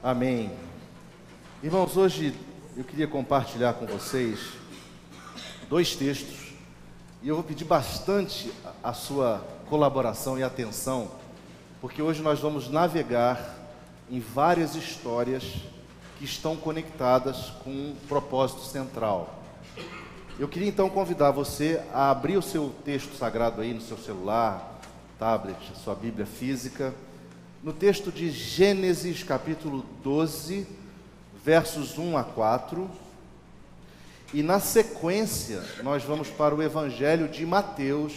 Amém. Irmãos, hoje eu queria compartilhar com vocês dois textos e eu vou pedir bastante a sua colaboração e atenção, porque hoje nós vamos navegar em várias histórias que estão conectadas com um propósito central. Eu queria então convidar você a abrir o seu texto sagrado aí no seu celular, tablet, sua Bíblia física no texto de Gênesis capítulo 12, versos 1 a 4. E na sequência, nós vamos para o Evangelho de Mateus,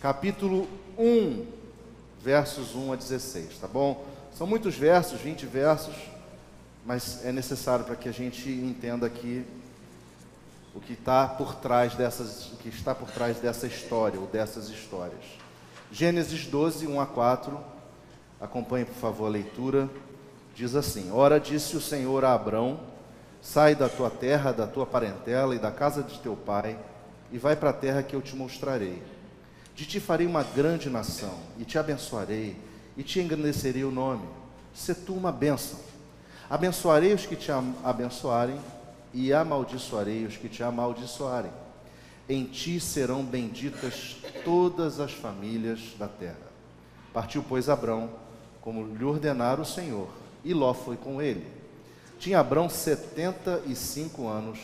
capítulo 1, versos 1 a 16, tá bom? São muitos versos, 20 versos, mas é necessário para que a gente entenda aqui o que está por trás dessas, o que está por trás dessa história ou dessas histórias. Gênesis 12, 1 a 4 Acompanhe, por favor, a leitura. Diz assim: Ora, disse o Senhor a Abrão: Sai da tua terra, da tua parentela e da casa de teu pai, e vai para a terra que eu te mostrarei. De ti farei uma grande nação, e te abençoarei, e te engrandecerei o nome. Se tu uma bênção. Abençoarei os que te abençoarem, e amaldiçoarei os que te amaldiçoarem. Em ti serão benditas todas as famílias da terra. Partiu, pois, Abrão como lhe ordenara o Senhor, e Ló foi com ele. Tinha Abrão setenta e cinco anos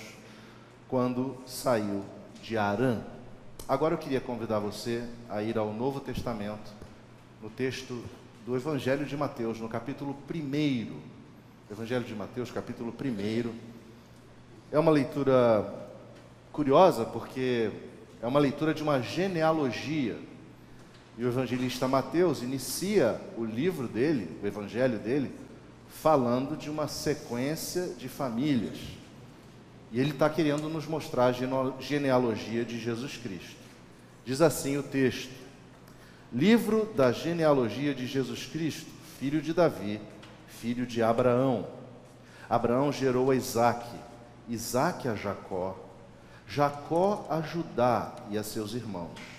quando saiu de Arã. Agora eu queria convidar você a ir ao Novo Testamento, no texto do Evangelho de Mateus, no capítulo 1. Evangelho de Mateus, capítulo 1. É uma leitura curiosa porque é uma leitura de uma genealogia e o evangelista Mateus inicia o livro dele, o evangelho dele, falando de uma sequência de famílias. E ele está querendo nos mostrar a genealogia de Jesus Cristo. Diz assim o texto: Livro da genealogia de Jesus Cristo, filho de Davi, filho de Abraão. Abraão gerou a Isaque, Isaque a Jacó, Jacó a Judá e a seus irmãos.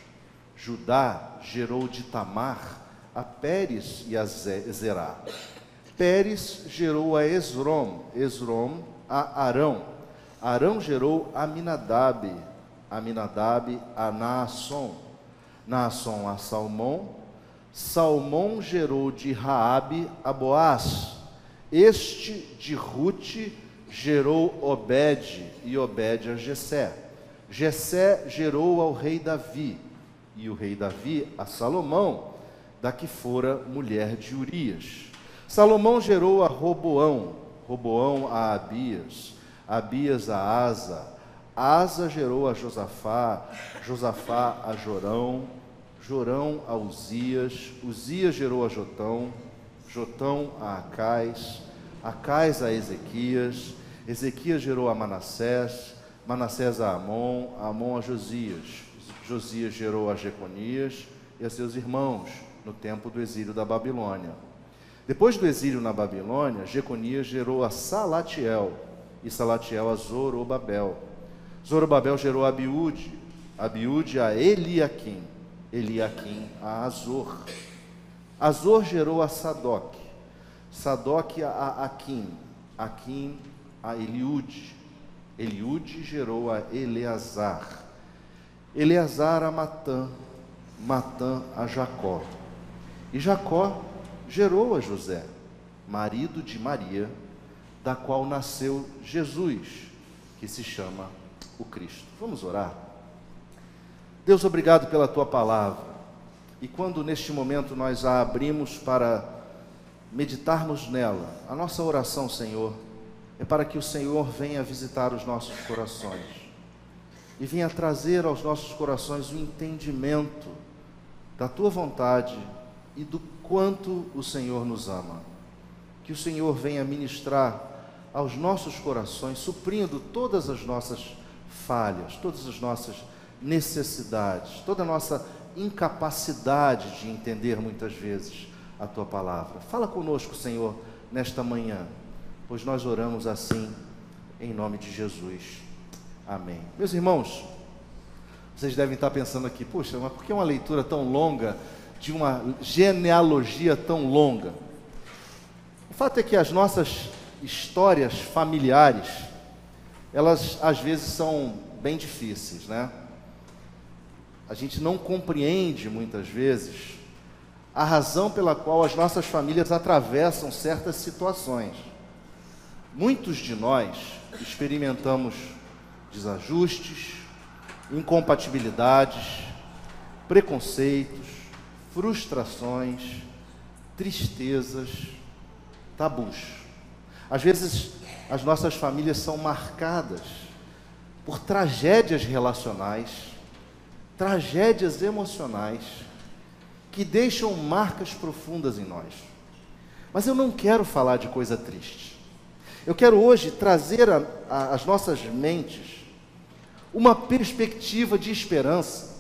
Judá gerou de Tamar a Pérez e a Zerá. Pérez gerou a Esrom, Esrom a Arão. Arão gerou a Minadab, Aminadab a Naasson. Naasson a Salmão. Salmão gerou de Raabe a Boaz. Este de Rute gerou Obed e Obed a Jessé. Jessé gerou ao rei Davi e o rei Davi a Salomão, da que fora mulher de Urias. Salomão gerou a Roboão, Roboão a Abias, Abias a Asa, Asa gerou a Josafá, Josafá a Jorão, Jorão a Uzias, Uzias gerou a Jotão, Jotão a Acais, Acais a Ezequias, Ezequias gerou a Manassés, Manassés a Amon, Amon a Josias, Josias gerou a Jeconias e a seus irmãos no tempo do exílio da Babilônia. Depois do exílio na Babilônia, Jeconias gerou a Salatiel e Salatiel a Zorobabel. Zorobabel gerou a Abiúde, Abiúde a Eliaquim, Eliaquim a Azor. Azor gerou a Sadoc, Sadoc a Aquim, Aquim a Eliúde, Eliúde gerou a Eleazar. Eleazar a Matã, Matã a Jacó. E Jacó gerou a José, marido de Maria, da qual nasceu Jesus, que se chama o Cristo. Vamos orar? Deus, obrigado pela tua palavra. E quando neste momento nós a abrimos para meditarmos nela, a nossa oração, Senhor, é para que o Senhor venha visitar os nossos corações e venha trazer aos nossos corações o entendimento da tua vontade e do quanto o Senhor nos ama. Que o Senhor venha ministrar aos nossos corações, suprindo todas as nossas falhas, todas as nossas necessidades, toda a nossa incapacidade de entender muitas vezes a tua palavra. Fala conosco, Senhor, nesta manhã, pois nós oramos assim em nome de Jesus. Amém. Meus irmãos, vocês devem estar pensando aqui, puxa, mas por que uma leitura tão longa de uma genealogia tão longa? Vou fato é que as nossas histórias familiares, elas às vezes são bem difíceis, né? A gente não compreende muitas vezes a razão pela qual as nossas famílias atravessam certas situações. Muitos de nós experimentamos desajustes, incompatibilidades, preconceitos, frustrações, tristezas, tabus. Às vezes, as nossas famílias são marcadas por tragédias relacionais, tragédias emocionais, que deixam marcas profundas em nós. Mas eu não quero falar de coisa triste. Eu quero hoje trazer às nossas mentes uma perspectiva de esperança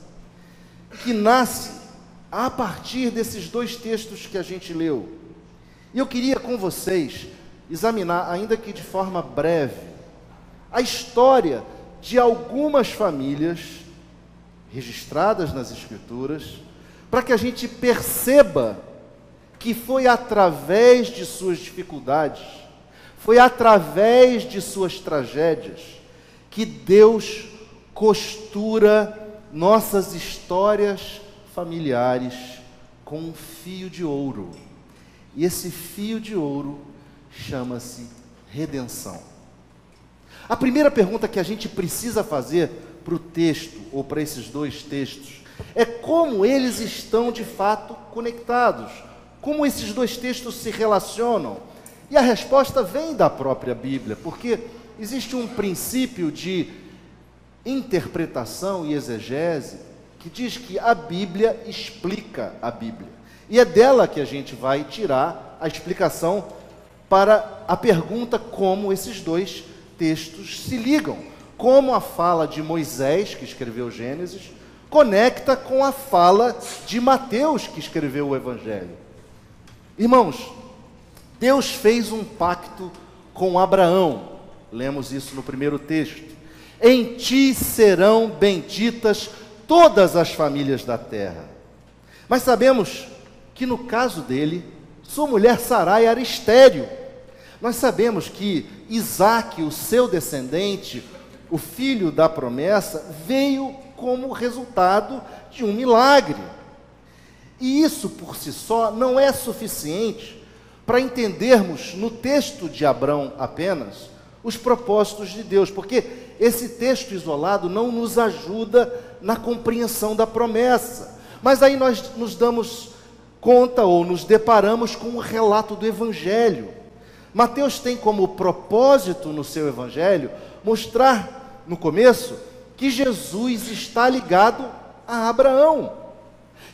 que nasce a partir desses dois textos que a gente leu. E eu queria com vocês examinar, ainda que de forma breve, a história de algumas famílias registradas nas Escrituras, para que a gente perceba que foi através de suas dificuldades, foi através de suas tragédias, que Deus costura nossas histórias familiares com um fio de ouro. E esse fio de ouro chama-se redenção. A primeira pergunta que a gente precisa fazer para o texto, ou para esses dois textos, é como eles estão de fato conectados, como esses dois textos se relacionam. E a resposta vem da própria Bíblia, porque existe um princípio de interpretação e exegese que diz que a Bíblia explica a Bíblia. E é dela que a gente vai tirar a explicação para a pergunta como esses dois textos se ligam. Como a fala de Moisés, que escreveu Gênesis, conecta com a fala de Mateus, que escreveu o Evangelho. Irmãos, Deus fez um pacto com Abraão. Lemos isso no primeiro texto. Em ti serão benditas todas as famílias da terra. Mas sabemos que no caso dele, sua mulher Sarai era estéril. Nós sabemos que Isaac, o seu descendente, o filho da promessa, veio como resultado de um milagre. E isso por si só não é suficiente para entendermos no texto de Abraão apenas os propósitos de Deus, porque esse texto isolado não nos ajuda na compreensão da promessa. Mas aí nós nos damos conta ou nos deparamos com o relato do Evangelho. Mateus tem como propósito no seu Evangelho mostrar, no começo, que Jesus está ligado a Abraão,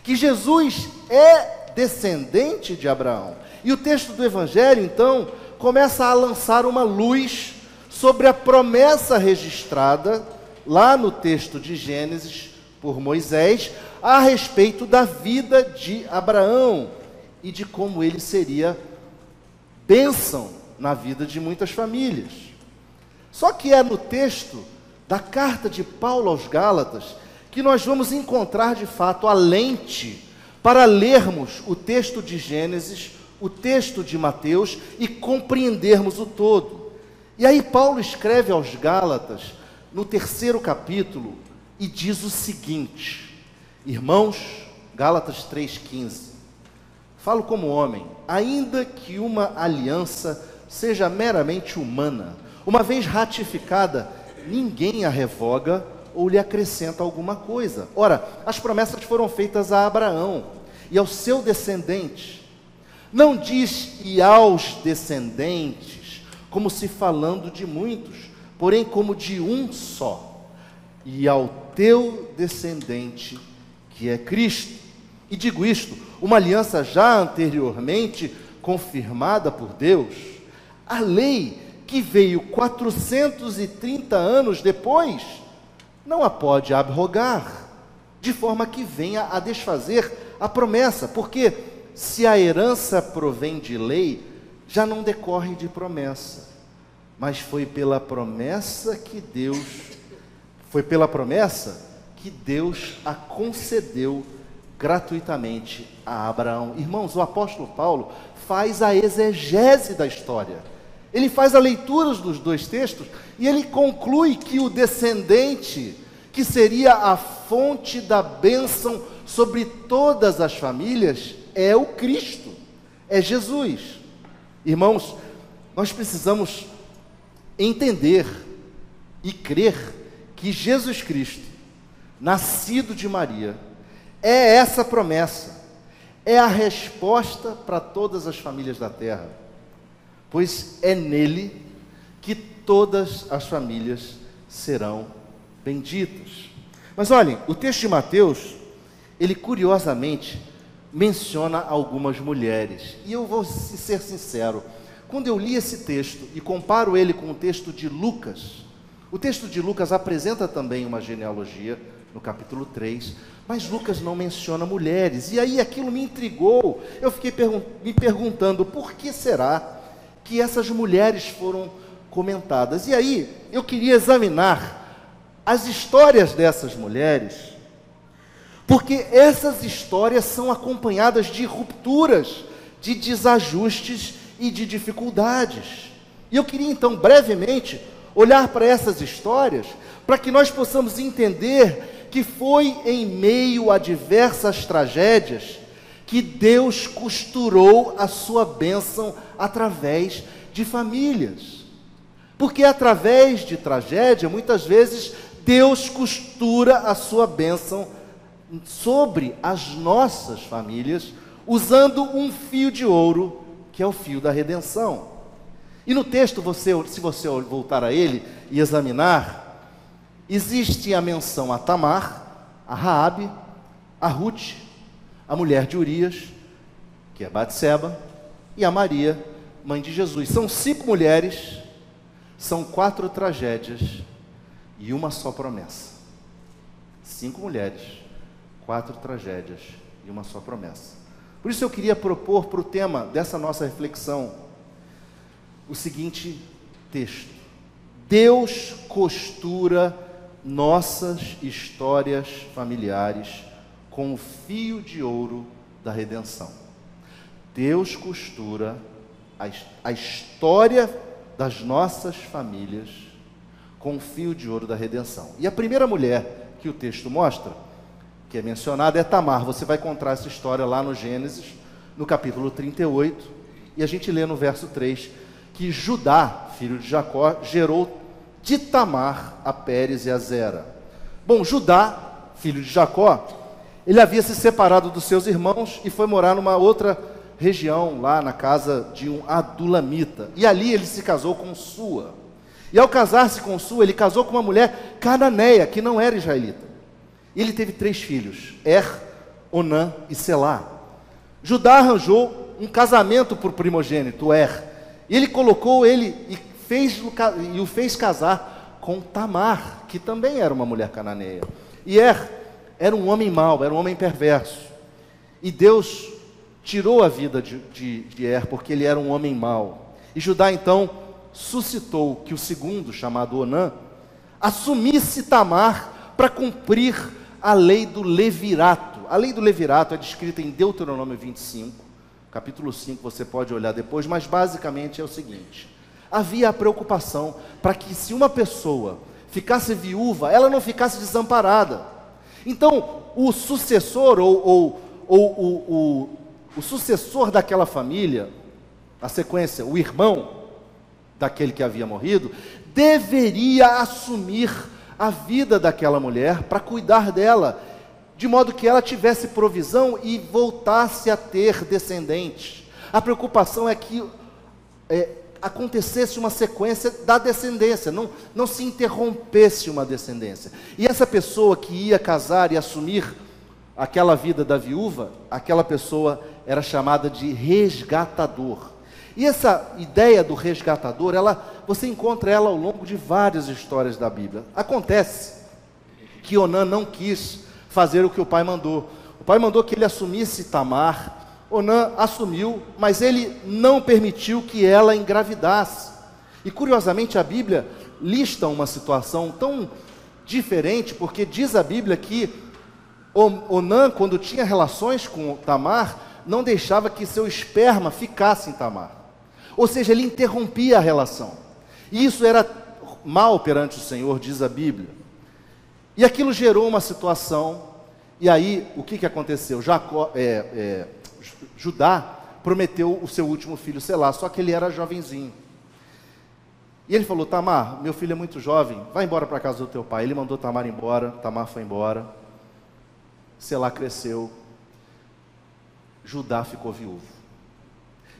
que Jesus é descendente de Abraão. E o texto do Evangelho, então, começa a lançar uma luz sobre a promessa registrada lá no texto de Gênesis por Moisés a respeito da vida de Abraão e de como ele seria bênção na vida de muitas famílias. Só que é no texto da carta de Paulo aos Gálatas que nós vamos encontrar de fato a lente para lermos o texto de Gênesis, o texto de Mateus e compreendermos o todo. E aí Paulo escreve aos Gálatas, no terceiro capítulo, e diz o seguinte: Irmãos, Gálatas 3,15, falo como homem, ainda que uma aliança seja meramente humana, uma vez ratificada, ninguém a revoga ou lhe acrescenta alguma coisa. Ora, as promessas foram feitas a Abraão e ao seu descendente. Não diz e aos descendentes, como se falando de muitos, porém como de um só, e ao teu descendente, que é Cristo. E digo isto, uma aliança já anteriormente confirmada por Deus, a lei que veio 430 anos depois, não a pode abrogar, de forma que venha a desfazer a promessa, porque se a herança provém de lei, já não decorre de promessa, mas foi pela promessa que Deus, foi pela promessa que Deus a concedeu gratuitamente a Abraão. Irmãos, o apóstolo Paulo faz a exegese da história. Ele faz a leitura dos dois textos e ele conclui que o descendente, que seria a fonte da bênção sobre todas as famílias, é o Cristo, é Jesus. Irmãos, nós precisamos entender e crer que Jesus Cristo, nascido de Maria, é essa promessa, é a resposta para todas as famílias da terra, pois é nele que todas as famílias serão benditas. Mas olhem, o texto de Mateus, ele curiosamente menciona algumas mulheres, e eu vou ser sincero, quando eu li esse texto e comparo ele com o texto de Lucas, o texto de Lucas apresenta também uma genealogia, no capítulo 3, mas Lucas não menciona mulheres. E aí aquilo me intrigou. Eu fiquei pergun me perguntando por que será que essas mulheres foram comentadas. E aí eu queria examinar as histórias dessas mulheres, porque essas histórias são acompanhadas de rupturas, de desajustes e de dificuldades. E eu queria então brevemente olhar para essas histórias para que nós possamos entender que foi em meio a diversas tragédias que Deus costurou a sua bênção através de famílias. Porque através de tragédia, muitas vezes, Deus costura a sua bênção sobre as nossas famílias, usando um fio de ouro, que é o fio da redenção. E no texto, você, se você voltar a ele e examinar, existe a menção a Tamar, a Raabe, a Ruth, a mulher de Urias, que é Batseba, e a Maria, mãe de Jesus. São cinco mulheres, são quatro tragédias e uma só promessa. Cinco mulheres, quatro tragédias e uma só promessa. Por isso eu queria propor para o tema dessa nossa reflexão o seguinte texto: Deus costura nossas histórias familiares com o fio de ouro da redenção. Deus costura a, a história das nossas famílias com o fio de ouro da redenção. E a primeira mulher que o texto mostra, que é mencionada, é Tamar. Você vai encontrar essa história lá no Gênesis, no capítulo 38, e a gente lê no verso 3 que Judá, filho de Jacó, gerou de Tamar a Pérez e a Zera. Bom, Judá, filho de Jacó, ele havia se separado dos seus irmãos e foi morar numa outra região, lá na casa de um adulamita. E ali ele se casou com Sua. E ao casar-se com Sua, ele casou com uma mulher cananeia, que não era israelita. E ele teve três filhos: Er, Onã e Selá. Judá arranjou um casamento por primogênito, Er. E ele colocou ele e fez, e o fez casar com Tamar, que também era uma mulher cananeia. E Er era um homem mau, era um homem perverso. E Deus tirou a vida de, de, de Er, porque ele era um homem mau. E Judá então suscitou que o segundo, chamado Onã, assumisse Tamar para cumprir a lei do levirato. A lei do levirato é descrita em Deuteronômio 25, capítulo 5, você pode olhar depois, mas basicamente é o seguinte: havia a preocupação para que se uma pessoa ficasse viúva, ela não ficasse desamparada. Então, o sucessor ou, ou, ou o, o, o sucessor daquela família, a sequência, o irmão daquele que havia morrido, deveria assumir a vida daquela mulher para cuidar dela, de modo que ela tivesse provisão e voltasse a ter descendentes. A preocupação é que é, acontecesse uma sequência da descendência, não, não se interrompesse uma descendência. E essa pessoa que ia casar e assumir aquela vida da viúva, aquela pessoa era chamada de resgatador. E essa ideia do resgatador, ela, você encontra ela ao longo de várias histórias da Bíblia. Acontece que Onã não quis fazer o que o pai mandou. O pai mandou que ele assumisse Tamar, Onã assumiu, mas ele não permitiu que ela engravidasse. E curiosamente a Bíblia lista uma situação tão diferente, porque diz a Bíblia que Onã, quando tinha relações com Tamar, não deixava que seu esperma ficasse em Tamar. Ou seja, ele interrompia a relação. E isso era mal perante o Senhor, diz a Bíblia. E aquilo gerou uma situação, e aí o que, que aconteceu? Jacó, é, é, Judá prometeu o seu último filho Selá, só que ele era jovenzinho. E ele falou: Tamar, meu filho é muito jovem, vai embora para casa do teu pai. Ele mandou Tamar embora, Tamar foi embora. Selá cresceu, Judá ficou viúvo.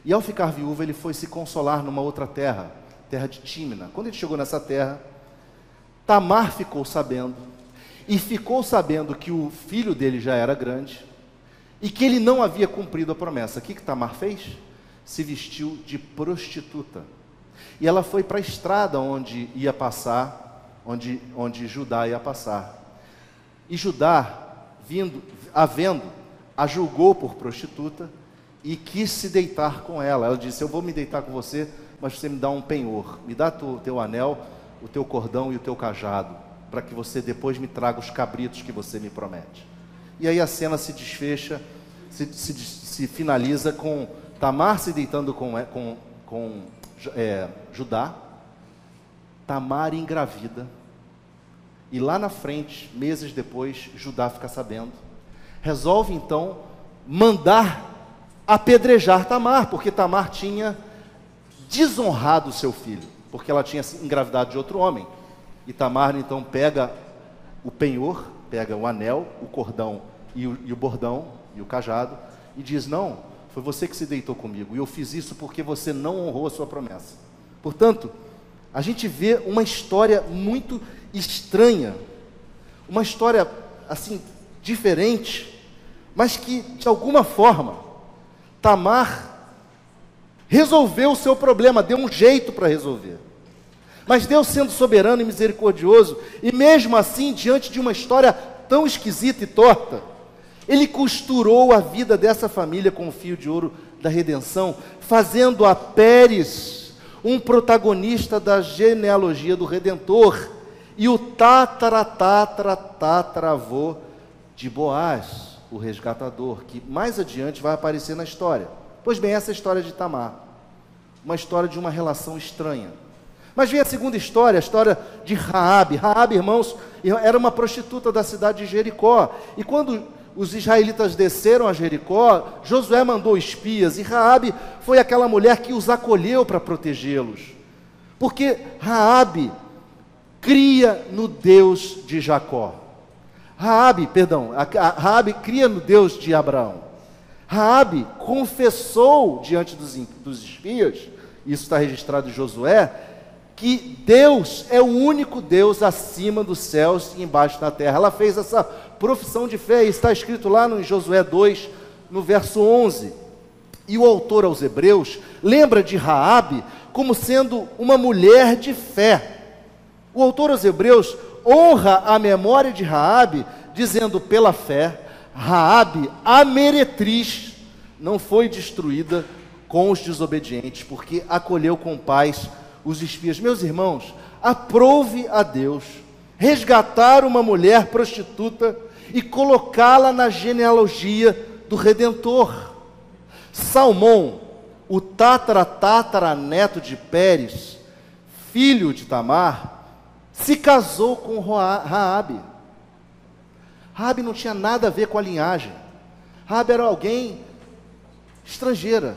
E ao ficar viúvo, ele foi se consolar numa outra terra, terra de Tímina. Quando ele chegou nessa terra, Tamar ficou sabendo, e ficou sabendo que o filho dele já era grande, e que ele não havia cumprido a promessa. O que, que Tamar fez? Se vestiu de prostituta. E ela foi para a estrada onde ia passar, onde, onde Judá ia passar. E Judá, vindo, a vendo, a julgou por prostituta e quis se deitar com ela. Ela disse: Eu vou me deitar com você, mas você me dá um penhor, me dá o teu anel, o teu cordão e o teu cajado, para que você depois me traga os cabritos que você me promete. E aí a cena se desfecha, se, se, se finaliza com Tamar se deitando com, com, com é, Judá, Tamar engravida, e lá na frente, meses depois, Judá fica sabendo resolve então mandar apedrejar Tamar, porque Tamar tinha desonrado seu filho, porque ela tinha engravidado de outro homem. E Tamar então pega o penhor, pega o anel, o cordão e o, e o bordão e o cajado e diz: Não, foi você que se deitou comigo e eu fiz isso porque você não honrou a sua promessa. Portanto, a gente vê uma história muito estranha, uma história assim diferente, mas que de alguma forma Tamar resolveu o seu problema, deu um jeito para resolver. Mas Deus, sendo soberano e misericordioso, e mesmo assim, diante de uma história tão esquisita e torta, Ele costurou a vida dessa família com o fio de ouro da redenção, fazendo a Pérez um protagonista da genealogia do Redentor e o tatara, tatara, de Boaz, o resgatador, que mais adiante vai aparecer na história. Pois bem, essa é a história de Tamar, uma história de uma relação estranha. Mas vem a segunda história, a história de Raabe. Raabe, irmãos, era uma prostituta da cidade de Jericó. E quando os israelitas desceram a Jericó, Josué mandou espias e Raabe foi aquela mulher que os acolheu para protegê-los. Porque Raabe cria no Deus de Jacó. Raabe, perdão, Raabe cria no Deus de Abraão. Raabe confessou diante dos, dos espias, isso está registrado em Josué, que Deus é o único Deus acima dos céus e embaixo da terra. Ela fez essa profissão de fé, está escrito lá no Josué 2, no verso 11. E o autor aos Hebreus lembra de Raabe como sendo uma mulher de fé. O autor aos Hebreus honra a memória de Raabe, dizendo pela fé, Raabe, a meretriz, não foi destruída com os desobedientes, porque acolheu com paz os espias. Meus irmãos, aprove a Deus resgatar uma mulher prostituta e colocá-la na genealogia do Redentor. Salmão, o tatara neto de Pérez, filho de Tamar, se casou com Raabe. Raabe não tinha nada a ver com a linhagem. Raabe era alguém estrangeira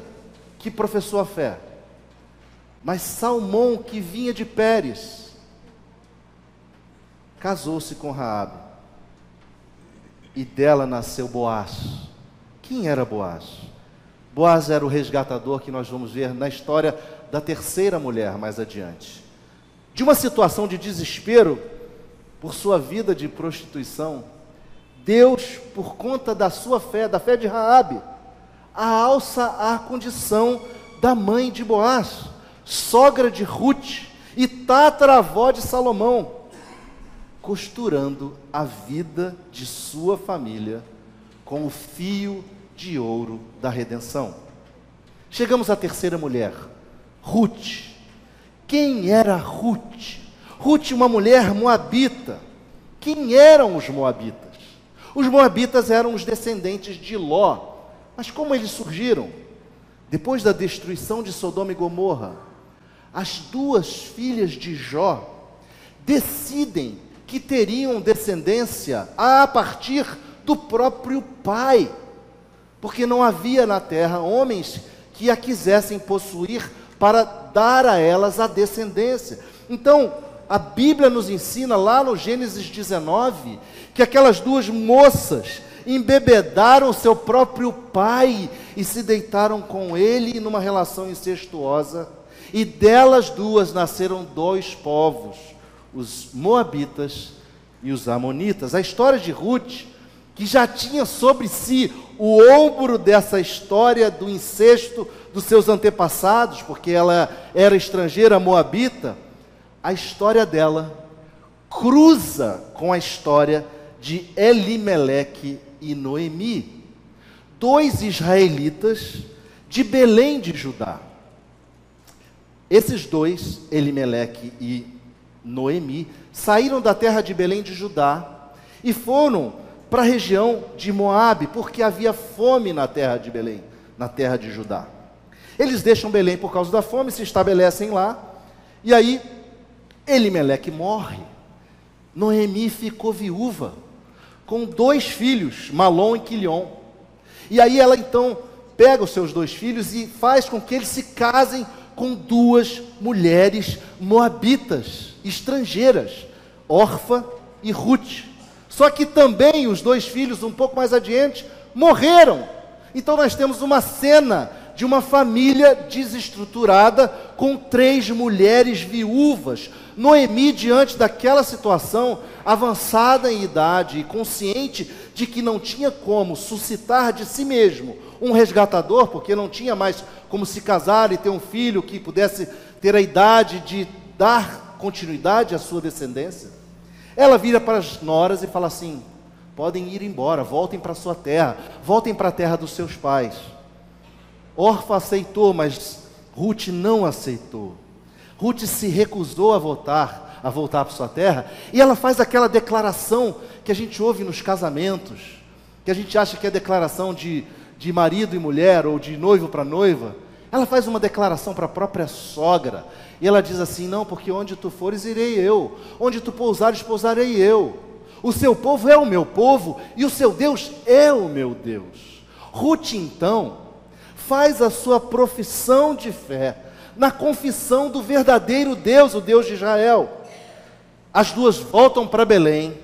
que professou a fé. Mas Salmão, que vinha de Pérez, casou-se com Raabe. E dela nasceu Boaz. Quem era Boaz? Boaz era o resgatador que nós vamos ver na história da terceira mulher mais adiante de uma situação de desespero por sua vida de prostituição, Deus, por conta da sua fé, da fé de Raabe, a alça à condição da mãe de Boaz, sogra de Ruth e tataravó de Salomão, costurando a vida de sua família com o fio de ouro da redenção. Chegamos à terceira mulher, Ruth. Quem era Ruth? Ruth, uma mulher moabita. Quem eram os moabitas? Os moabitas eram os descendentes de Ló. Mas como eles surgiram? Depois da destruição de Sodoma e Gomorra, as duas filhas de Jó decidem que teriam descendência a partir do próprio pai, porque não havia na terra homens que a quisessem possuir para dar a elas a descendência. Então, a Bíblia nos ensina lá no Gênesis 19 que aquelas duas moças embebedaram seu próprio pai e se deitaram com ele numa relação incestuosa, e delas duas nasceram dois povos, os moabitas e os amonitas. A história de Ruth, que já tinha sobre si o ombro dessa história do incesto dos seus antepassados, porque ela era estrangeira moabita, a história dela cruza com a história de Elimeleque e Noemi, dois israelitas de Belém de Judá. Esses dois, Elimeleque e Noemi, saíram da terra de Belém de Judá e foram para a região de Moabe, porque havia fome na terra de Belém, na terra de Judá. Eles deixam Belém por causa da fome, se estabelecem lá, e aí Elimeleque morre. Noemi ficou viúva com dois filhos, Malom e Quilion. E aí ela então pega os seus dois filhos e faz com que eles se casem com duas mulheres moabitas, estrangeiras, Orfa e Ruth. Só que também os dois filhos, um pouco mais adiante, morreram. Então nós temos uma cena de uma família desestruturada com três mulheres viúvas, Noemi, diante daquela situação, avançada em idade e consciente de que não tinha como suscitar de si mesmo um resgatador, porque não tinha mais como se casar e ter um filho que pudesse ter a idade de dar continuidade à sua descendência, ela vira para as noras e fala assim: podem ir embora, voltem para sua terra, voltem para a terra dos seus pais. Orfa aceitou, mas Ruth não aceitou. Ruth se recusou a voltar, a voltar para sua terra, e ela faz aquela declaração que a gente ouve nos casamentos, que a gente acha que é declaração de, de marido e mulher, ou de noivo para noiva. Ela faz uma declaração para a própria sogra, e ela diz assim: Não, porque onde tu fores, irei eu, onde tu pousares, pousarei eu. O seu povo é o meu povo, e o seu Deus é o meu Deus. Ruth, então, faz a sua profissão de fé na confissão do verdadeiro Deus, o Deus de Israel. As duas voltam para Belém.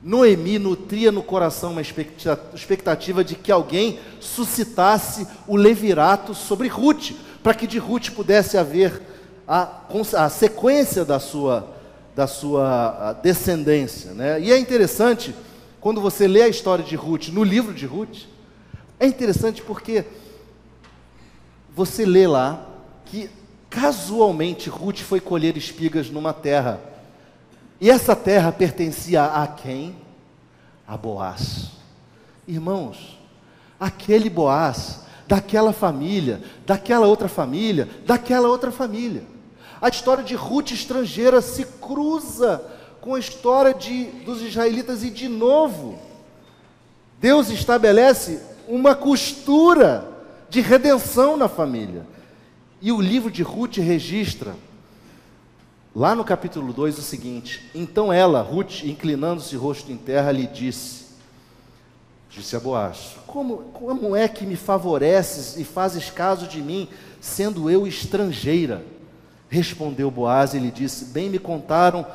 Noemi nutria no coração uma expectativa de que alguém suscitasse o levirato sobre Ruth, para que de Ruth pudesse haver a, a sequência da sua, da sua descendência. Né? E é interessante, quando você lê a história de Ruth no livro de Ruth, é interessante porque você lê lá que casualmente Ruth foi colher espigas numa terra. E essa terra pertencia a quem? A Boaz. Irmãos, aquele Boaz, daquela família, daquela outra família, daquela outra família. A história de Ruth estrangeira se cruza com a história de, dos israelitas e de novo Deus estabelece uma costura de redenção na família. E o livro de Ruth registra, lá no capítulo 2, o seguinte: Então ela, Ruth, inclinando-se rosto em terra, lhe disse, disse a Boaz: como, como é que me favoreces e fazes caso de mim, sendo eu estrangeira? Respondeu Boaz e lhe disse: Bem me contaram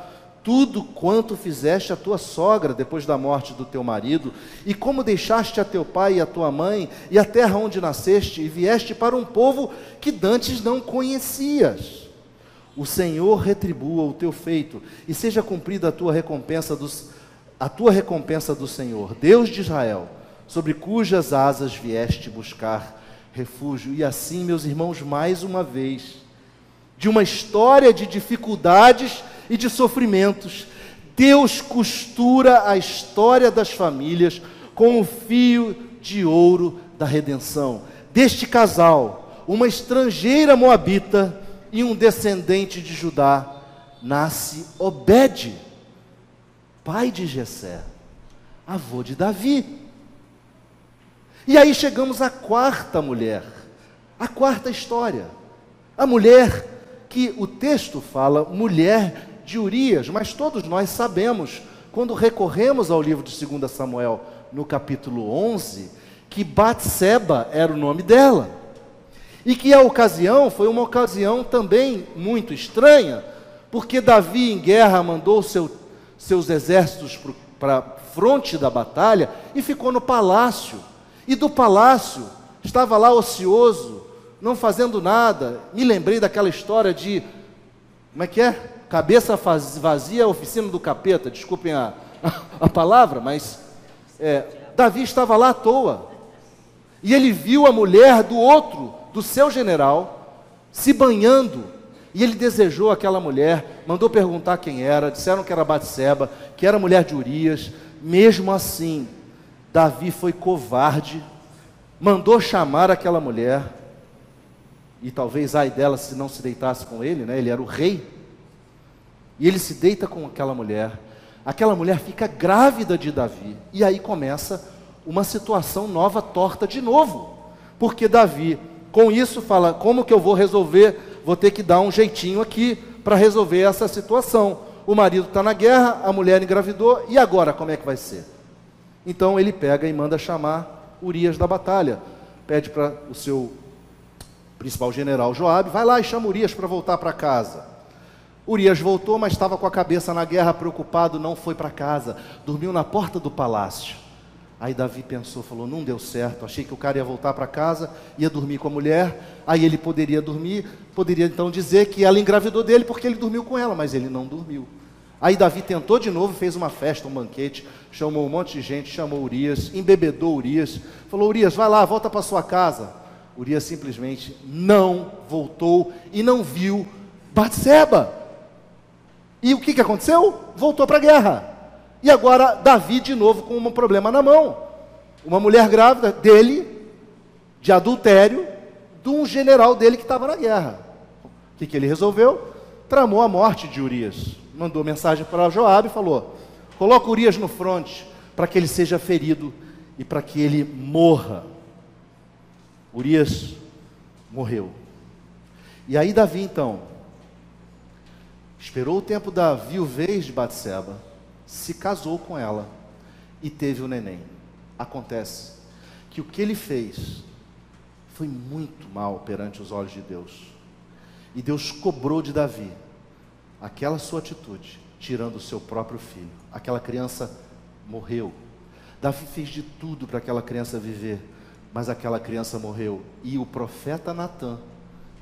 tudo quanto fizeste a tua sogra depois da morte do teu marido, e como deixaste a teu pai e a tua mãe, e a terra onde nasceste, e vieste para um povo que dantes não conhecias. O Senhor retribua o teu feito, e seja cumprida a tua recompensa dos, a tua recompensa do Senhor, Deus de Israel, sobre cujas asas vieste buscar refúgio. E assim, meus irmãos, mais uma vez, de uma história de dificuldades e de sofrimentos, Deus costura a história das famílias com o fio de ouro da redenção. Deste casal, uma estrangeira moabita e um descendente de Judá, nasce Obed, pai de Jessé. avô de Davi. E aí chegamos à quarta mulher, a quarta história. A mulher que o texto fala, mulher de Urias, mas todos nós sabemos, quando recorremos ao livro de 2 Samuel, no capítulo 11, que Batseba era o nome dela. E que a ocasião foi uma ocasião também muito estranha, porque Davi em guerra mandou seu, seus exércitos para a fronte da batalha e ficou no palácio. E do palácio estava lá ocioso, não fazendo nada. Me lembrei daquela história de como é que é? Cabeça vazia, oficina do capeta. Desculpem a, a, palavra, mas é, Davi estava lá à toa. E ele viu a mulher do outro, do seu general, se banhando. E ele desejou aquela mulher, mandou perguntar quem era, disseram que era Batseba, que era mulher de Urias. Mesmo assim, Davi foi covarde, mandou chamar aquela mulher, e talvez ai dela se não se deitasse com ele, né? ele era o rei, e ele se deita com aquela mulher, aquela mulher fica grávida de Davi, e aí começa uma situação nova, torta de novo, porque Davi, com isso, fala: como que eu vou resolver? Vou ter que dar um jeitinho aqui para resolver essa situação. O marido está na guerra, a mulher engravidou, e agora como é que vai ser? Então ele pega e manda chamar Urias da batalha. Pede para o seu principal general Joabe, vai lá e chama Urias para voltar para casa. Urias voltou, mas estava com a cabeça na guerra, preocupado, não foi para casa, dormiu na porta do palácio. Aí Davi pensou, falou: não deu certo. Achei que o cara ia voltar para casa, ia dormir com a mulher. Aí ele poderia dormir, poderia então dizer que ela engravidou dele porque ele dormiu com ela, mas ele não dormiu. Aí Davi tentou de novo, fez uma festa, um banquete, chamou um monte de gente, chamou Urias, embebedou Urias, falou: Urias, vai lá, volta para sua casa. Urias simplesmente não voltou e não viu Batseba. E o que, que aconteceu? Voltou para a guerra. E agora Davi de novo com um problema na mão. Uma mulher grávida dele, de adultério, de um general dele que estava na guerra. O que, que ele resolveu? Tramou a morte de Urias mandou mensagem para Joabe e falou: coloca Urias no fronte para que ele seja ferido e para que ele morra. Urias morreu. E aí Davi então esperou o tempo da viuvez de Batseba, se casou com ela e teve o neném. Acontece que o que ele fez foi muito mal perante os olhos de Deus. E Deus cobrou de Davi aquela sua atitude, tirando o seu próprio filho. Aquela criança morreu. Davi fez de tudo para aquela criança viver, mas aquela criança morreu. E o profeta Natan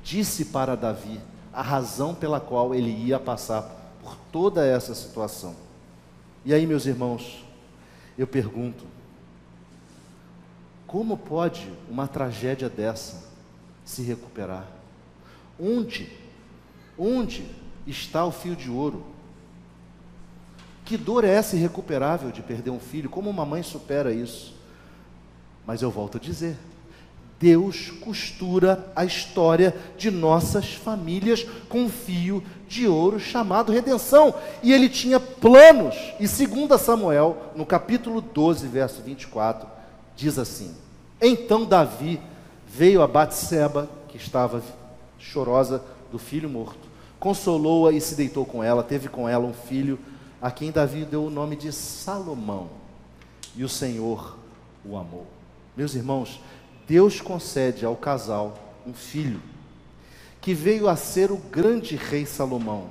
disse para Davi a razão pela qual ele ia passar por toda essa situação. E aí, meus irmãos, eu pergunto: como pode uma tragédia dessa se recuperar? Onde? Onde está o fio de ouro. Que dor é essa irrecuperável de perder um filho? Como uma mãe supera isso? Mas eu volto a dizer: Deus costura a história de nossas famílias com um fio de ouro chamado redenção. E ele tinha planos. E segundo Samuel, no capítulo 12, verso 24, diz assim: Então Davi veio a Batseba, que estava chorosa do filho morto consolou-a e se deitou com ela, teve com ela um filho, a quem Davi deu o nome de Salomão, e o Senhor o amou. Meus irmãos, Deus concede ao casal um filho, que veio a ser o grande rei Salomão,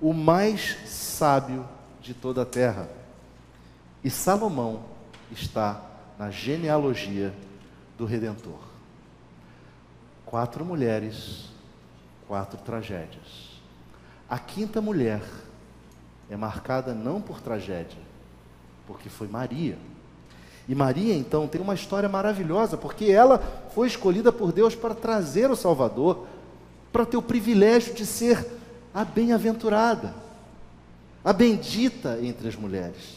o mais sábio de toda a terra. E Salomão está na genealogia do Redentor. Quatro mulheres, quatro tragédias. A quinta mulher é marcada não por tragédia, porque foi Maria. E Maria, então, tem uma história maravilhosa, porque ela foi escolhida por Deus para trazer o Salvador, para ter o privilégio de ser a bem-aventurada, a bendita entre as mulheres.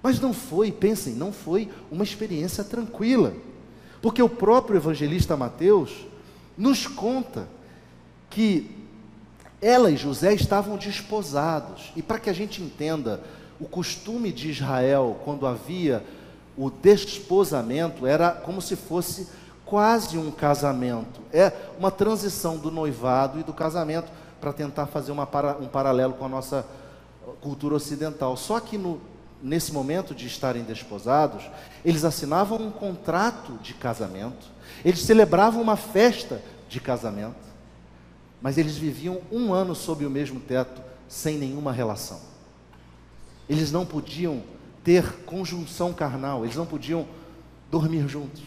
Mas não foi, pensem, não foi uma experiência tranquila, porque o próprio evangelista Mateus nos conta que ela e José estavam desposados. E para que a gente entenda o costume de Israel, quando havia o desposamento, era como se fosse quase um casamento. É uma transição do noivado e do casamento, para tentar fazer uma, um paralelo com a nossa cultura ocidental. Só que no, nesse momento de estarem desposados, eles assinavam um contrato de casamento, eles celebravam uma festa de casamento, mas eles viviam um ano sob o mesmo teto, sem nenhuma relação. Eles não podiam ter conjunção carnal, eles não podiam dormir juntos.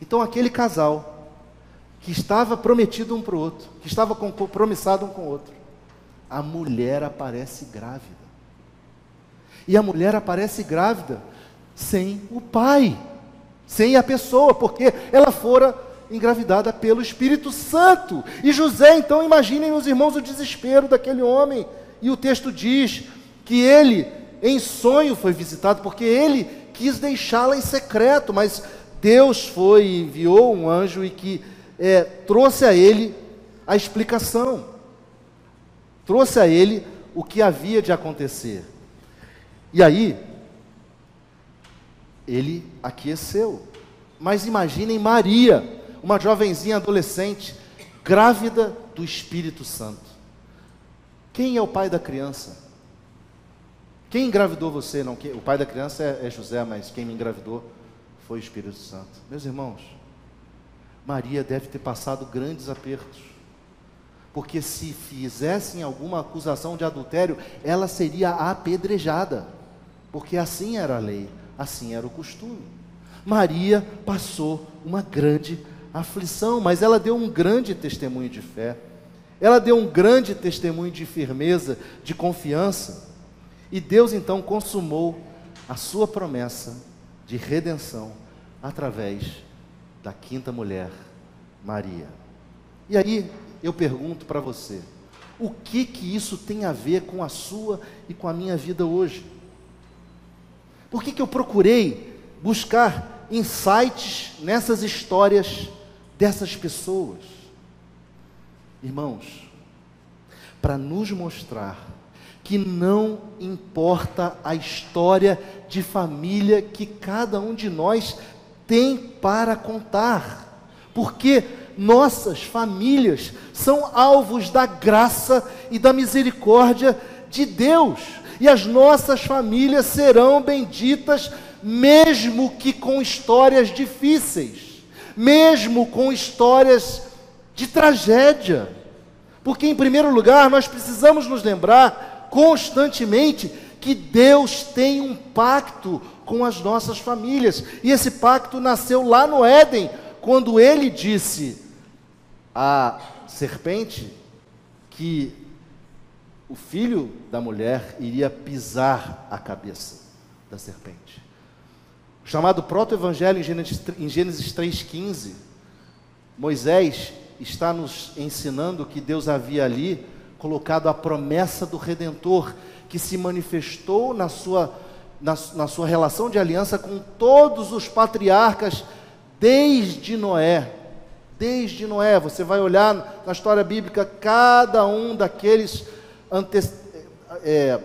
Então, aquele casal que estava prometido um para o outro, que estava compromissado um com o outro, a mulher aparece grávida. E a mulher aparece grávida sem o pai, sem a pessoa, porque ela fora engravidada pelo Espírito Santo. E José, então, imaginem, meus irmãos, o desespero daquele homem. E o texto diz que ele, em sonho, foi visitado, porque ele quis deixá-la em secreto, mas Deus foi e enviou um anjo e que é, trouxe a ele a explicação, trouxe a ele o que havia de acontecer. E aí, ele aqueceu. Mas imaginem Maria, uma jovenzinha adolescente, grávida do Espírito Santo. Quem é o pai da criança? Quem engravidou você? Não, o pai da criança é, é José, mas quem me engravidou foi o Espírito Santo. Meus irmãos, Maria deve ter passado grandes apertos. Porque se fizessem alguma acusação de adultério, ela seria apedrejada. Porque assim era a lei, assim era o costume. Maria passou uma grande aflição, mas ela deu um grande testemunho de fé. Ela deu um grande testemunho de firmeza, de confiança. E Deus então consumou a sua promessa de redenção através da quinta mulher, Maria. E aí eu pergunto para você, o que que isso tem a ver com a sua e com a minha vida hoje? Por que que eu procurei buscar insights nessas histórias dessas pessoas. Irmãos, para nos mostrar que não importa a história de família que cada um de nós tem para contar, porque nossas famílias são alvos da graça e da misericórdia de Deus, e as nossas famílias serão benditas, mesmo que com histórias difíceis mesmo com histórias de tragédia. Porque, em primeiro lugar, nós precisamos nos lembrar constantemente que Deus tem um pacto com as nossas famílias. E esse pacto nasceu lá no Éden, quando ele disse à serpente que o filho da mulher iria pisar a cabeça da serpente chamado proto-evangelho em Gênesis 3,15, Moisés está nos ensinando que Deus havia ali colocado a promessa do Redentor, que se manifestou na sua, na, na sua relação de aliança com todos os patriarcas, desde Noé. Desde Noé, você vai olhar na história bíblica, cada um daqueles, ante, é,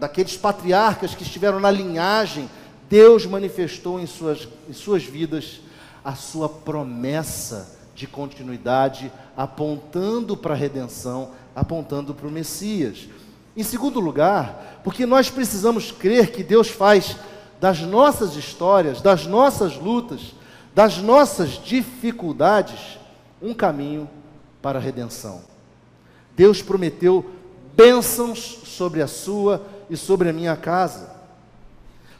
daqueles patriarcas que estiveram na linhagem Deus manifestou em suas, em suas vidas a sua promessa de continuidade, apontando para a redenção, apontando para o Messias. Em segundo lugar, porque nós precisamos crer que Deus faz das nossas histórias, das nossas lutas, das nossas dificuldades, um caminho para a redenção. Deus prometeu bênçãos sobre a sua e sobre a minha casa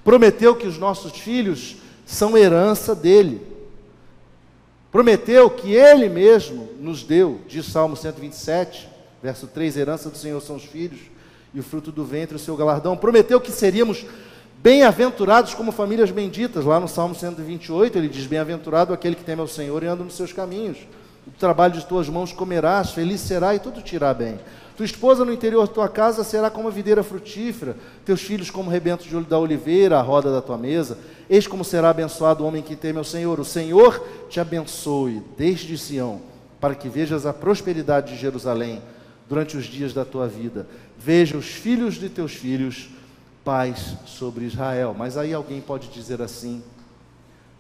prometeu que os nossos filhos são herança dele. Prometeu que ele mesmo nos deu, diz Salmo 127, verso 3: herança do Senhor são os filhos, e o fruto do ventre o seu galardão. Prometeu que seríamos bem-aventurados como famílias benditas. Lá no Salmo 128, ele diz: Bem-aventurado aquele que teme ao Senhor e anda nos seus caminhos. O trabalho de tuas mãos comerás, feliz será e tudo te irá bem. Tua esposa no interior da tua casa será como a videira frutífera, teus filhos como rebentos da oliveira, a roda da tua mesa. Eis como será abençoado o homem que teme ao Senhor. O Senhor te abençoe desde Sião, para que vejas a prosperidade de Jerusalém durante os dias da tua vida. Veja os filhos de teus filhos paz sobre Israel. Mas aí alguém pode dizer assim: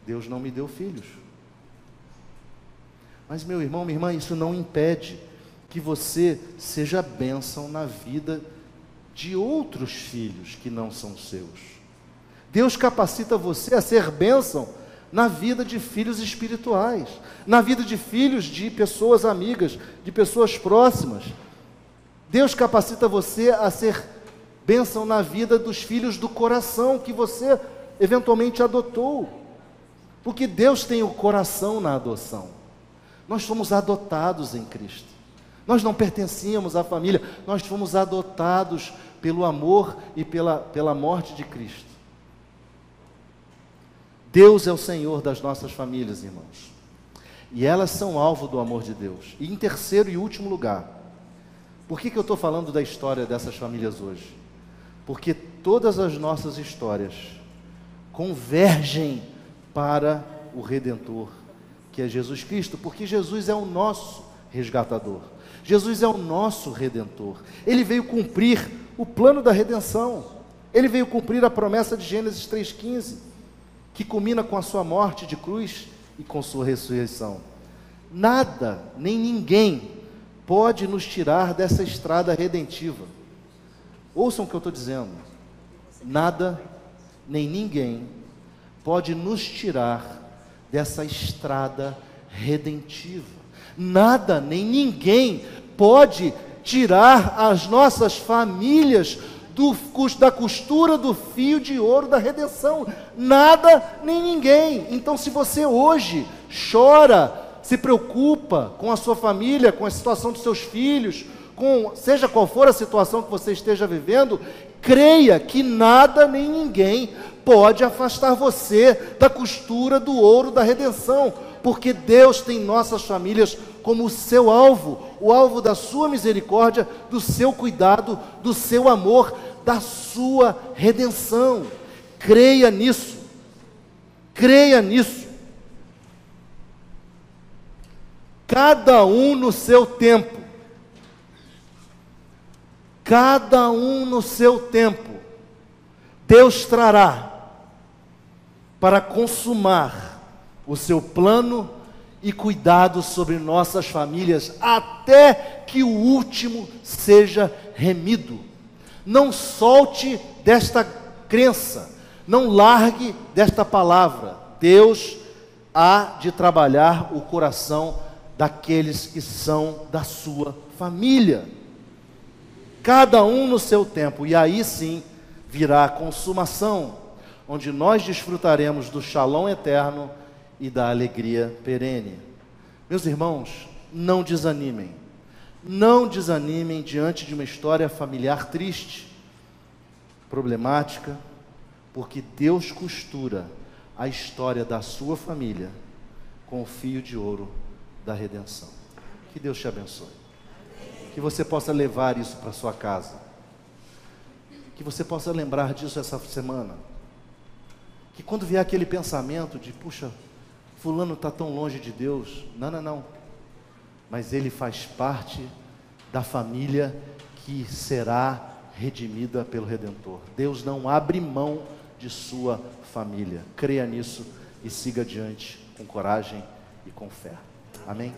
Deus não me deu filhos. Mas, meu irmão, minha irmã, isso não impede que você seja bênção na vida de outros filhos que não são seus. Deus capacita você a ser bênção na vida de filhos espirituais, na vida de filhos de pessoas amigas, de pessoas próximas. Deus capacita você a ser bênção na vida dos filhos do coração que você eventualmente adotou. Porque Deus tem o coração na adoção. Nós fomos adotados em Cristo. Nós não pertencíamos à família, nós fomos adotados pelo amor e pela, pela morte de Cristo. Deus é o Senhor das nossas famílias, irmãos. E elas são alvo do amor de Deus. E em terceiro e último lugar, por que, que eu estou falando da história dessas famílias hoje? Porque todas as nossas histórias convergem para o Redentor que é Jesus Cristo, porque Jesus é o nosso resgatador. Jesus é o nosso redentor. Ele veio cumprir o plano da redenção. Ele veio cumprir a promessa de Gênesis 3,15, que culmina com a sua morte de cruz e com sua ressurreição. Nada, nem ninguém, pode nos tirar dessa estrada redentiva. Ouçam o que eu estou dizendo. Nada, nem ninguém, pode nos tirar dessa estrada redentiva. Nada nem ninguém pode tirar as nossas famílias do, da costura do fio de ouro da redenção. Nada nem ninguém. Então, se você hoje chora, se preocupa com a sua família, com a situação dos seus filhos, com seja qual for a situação que você esteja vivendo, creia que nada nem ninguém pode afastar você da costura do ouro da redenção, porque Deus tem nossas famílias como o seu alvo, o alvo da sua misericórdia, do seu cuidado, do seu amor, da sua redenção. Creia nisso. Creia nisso. Cada um no seu tempo. Cada um no seu tempo. Deus trará para consumar o seu plano e cuidado sobre nossas famílias até que o último seja remido. Não solte desta crença, não largue desta palavra. Deus há de trabalhar o coração daqueles que são da sua família. Cada um no seu tempo, e aí sim virá a consumação onde nós desfrutaremos do shalom eterno e da alegria perene. Meus irmãos, não desanimem. Não desanimem diante de uma história familiar triste, problemática, porque Deus costura a história da sua família com o fio de ouro da redenção. Que Deus te abençoe. Que você possa levar isso para sua casa. Que você possa lembrar disso essa semana que quando vier aquele pensamento de, puxa, fulano está tão longe de Deus, não, não, não. Mas ele faz parte da família que será redimida pelo Redentor. Deus não abre mão de sua família. Creia nisso e siga adiante com coragem e com fé. Amém?